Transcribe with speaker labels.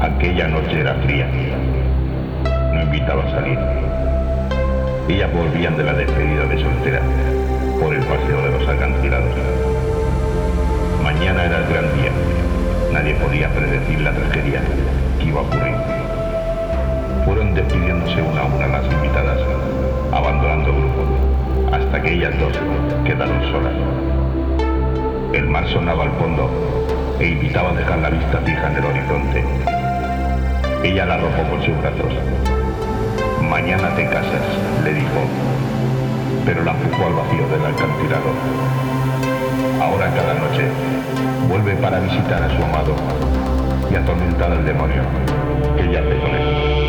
Speaker 1: Aquella noche era fría. No invitaba a salir. Ellas volvían de la despedida de soltera por el paseo de los acantilados. Mañana era el gran día. Nadie podía predecir la tragedia que iba a ocurrir. Fueron despidiéndose una a una las invitadas, abandonando el grupo, hasta que ellas dos quedaron solas. El mar sonaba al fondo e invitaba a dejar la vista fija en el horizonte. Ella la arropó por sus brazos. Mañana te casas, le dijo, pero la empujó al vacío del acantilado. Ahora cada noche vuelve para visitar a su amado y atormentar al demonio que yace con él.